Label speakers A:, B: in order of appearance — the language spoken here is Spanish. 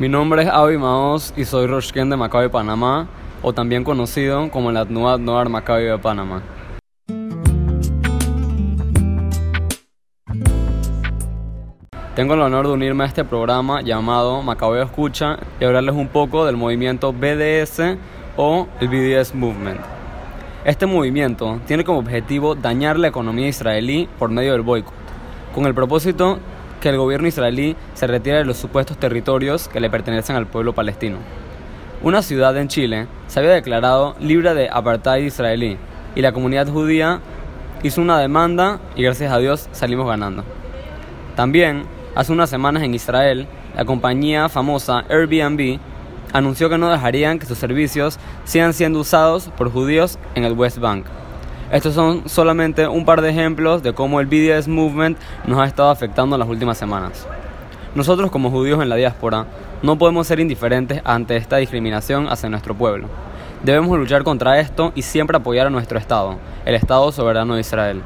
A: Mi nombre es Avi Maos y soy Roshken de Maccabi Panamá, o también conocido como la Tnuat Noar Maccabi de Panamá. Tengo el honor de unirme a este programa llamado Macabeo Escucha y hablarles un poco del movimiento BDS o el BDS Movement. Este movimiento tiene como objetivo dañar la economía israelí por medio del boicot, con el propósito que el gobierno israelí se retire de los supuestos territorios que le pertenecen al pueblo palestino. Una ciudad en Chile se había declarado libre de apartheid israelí y la comunidad judía hizo una demanda y gracias a Dios salimos ganando. También, hace unas semanas en Israel, la compañía famosa Airbnb anunció que no dejarían que sus servicios sigan siendo usados por judíos en el West Bank. Estos son solamente un par de ejemplos de cómo el BDS Movement nos ha estado afectando en las últimas semanas. Nosotros como judíos en la diáspora no podemos ser indiferentes ante esta discriminación hacia nuestro pueblo. Debemos luchar contra esto y siempre apoyar a nuestro Estado, el Estado soberano de Israel.